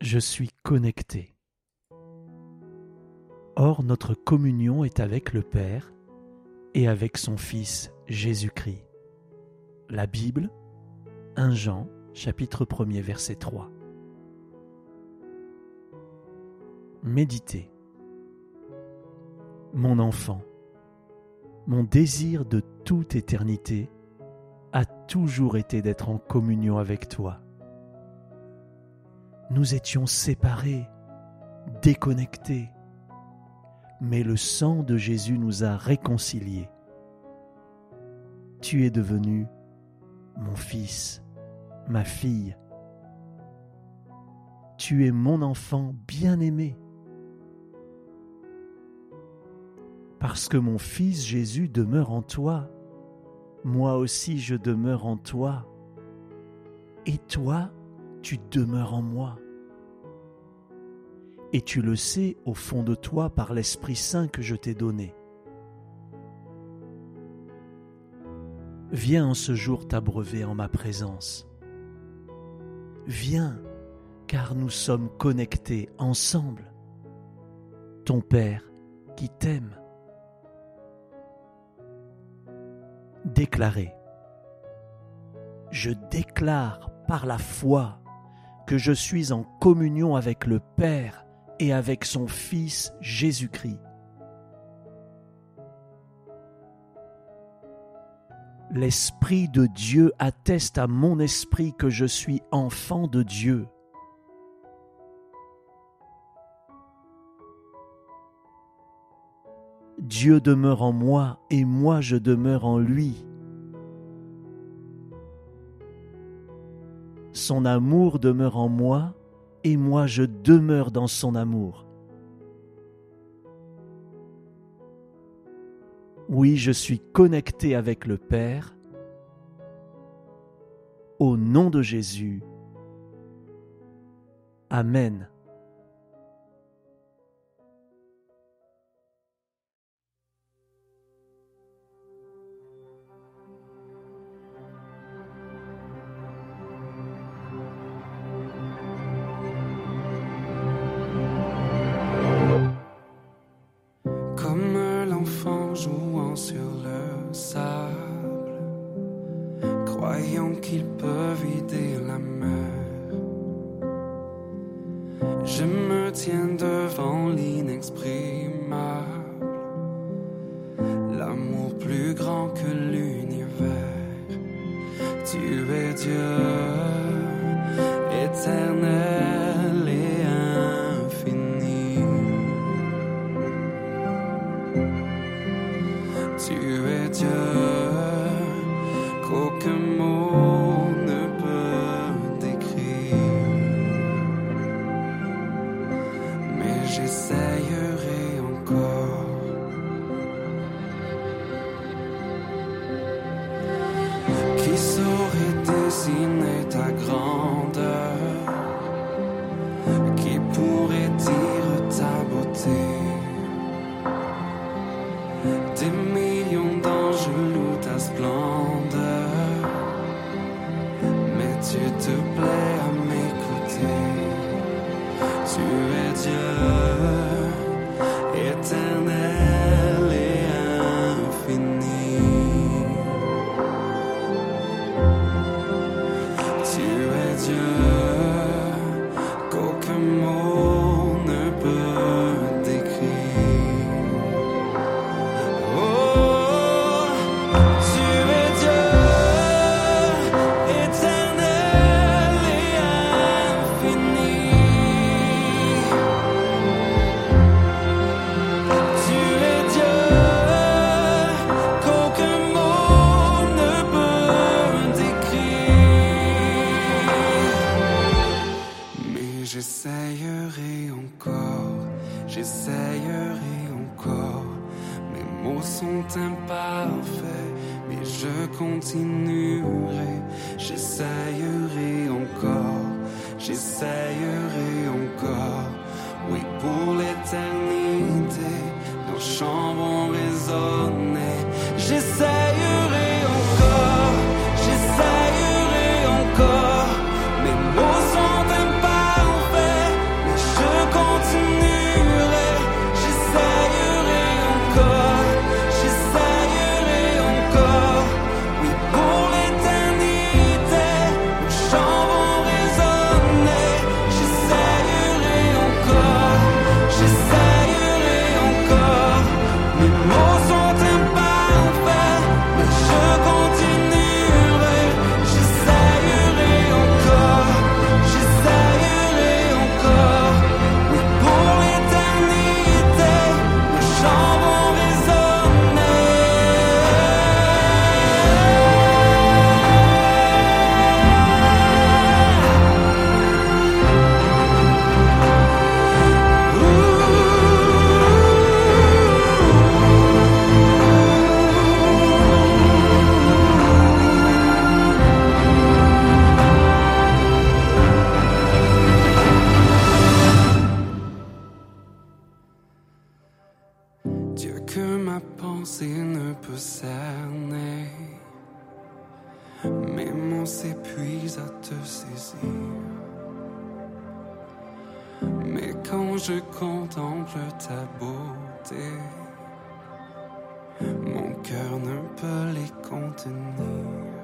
Je suis connecté. Or notre communion est avec le Père et avec son Fils Jésus-Christ. La Bible, 1 Jean, chapitre 1er, verset 3. Méditez. Mon enfant, mon désir de toute éternité a toujours été d'être en communion avec toi. Nous étions séparés, déconnectés, mais le sang de Jésus nous a réconciliés. Tu es devenu mon fils, ma fille. Tu es mon enfant bien-aimé. Parce que mon fils Jésus demeure en toi, moi aussi je demeure en toi. Et toi, tu demeures en moi. Et tu le sais au fond de toi par l'Esprit Saint que je t'ai donné. Viens en ce jour t'abreuver en ma présence. Viens, car nous sommes connectés ensemble. Ton Père qui t'aime. Déclarez. Je déclare par la foi que je suis en communion avec le Père et avec son Fils Jésus-Christ. L'Esprit de Dieu atteste à mon esprit que je suis enfant de Dieu. Dieu demeure en moi et moi je demeure en lui. Son amour demeure en moi et moi je demeure dans son amour. Oui, je suis connecté avec le Père. Au nom de Jésus. Amen. Croyant qu'il peut vider la mer. Je me tiens devant l'inexprimable, l'amour plus grand que l'univers. Tu es Dieu te plais à m'écouter. Tu es Dieu, éternel j'essayerai encore, j'essayerai encore. Mes mots sont imparfaits, mais je continuerai. J'essayerai encore, j'essayerai encore. Oui, pour l'éternité, nos chants vont pensée ne peut cerner. Mes mots s'épuisent à te saisir. Mais quand je contemple ta beauté, mon cœur ne peut les contenir.